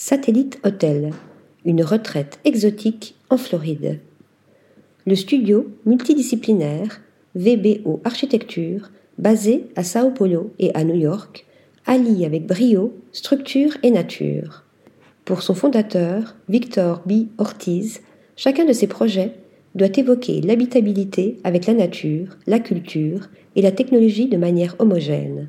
Satellite Hotel, une retraite exotique en Floride. Le studio multidisciplinaire VBO Architecture, basé à Sao Paulo et à New York, allie avec brio structure et nature. Pour son fondateur, Victor B. Ortiz, chacun de ses projets doit évoquer l'habitabilité avec la nature, la culture et la technologie de manière homogène.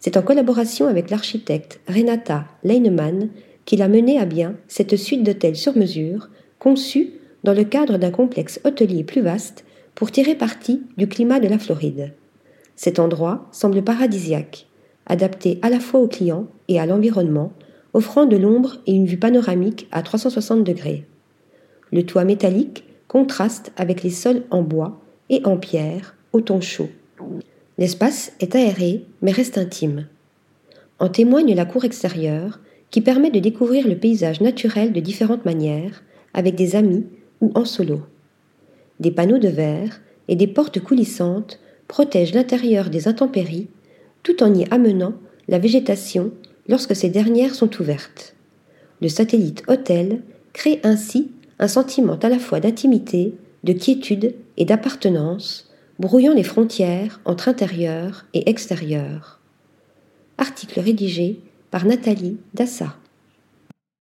C'est en collaboration avec l'architecte Renata Leinemann qu'il a mené à bien cette suite d'hôtels sur mesure, conçus dans le cadre d'un complexe hôtelier plus vaste pour tirer parti du climat de la Floride. Cet endroit semble paradisiaque, adapté à la fois aux clients et à l'environnement, offrant de l'ombre et une vue panoramique à 360 degrés. Le toit métallique contraste avec les sols en bois et en pierre au ton chaud. L'espace est aéré mais reste intime. En témoigne la cour extérieure qui permet de découvrir le paysage naturel de différentes manières, avec des amis ou en solo. Des panneaux de verre et des portes coulissantes protègent l'intérieur des intempéries, tout en y amenant la végétation lorsque ces dernières sont ouvertes. Le satellite hôtel crée ainsi un sentiment à la fois d'intimité, de quiétude et d'appartenance, brouillant les frontières entre intérieur et extérieur. Article rédigé par Nathalie Dassa.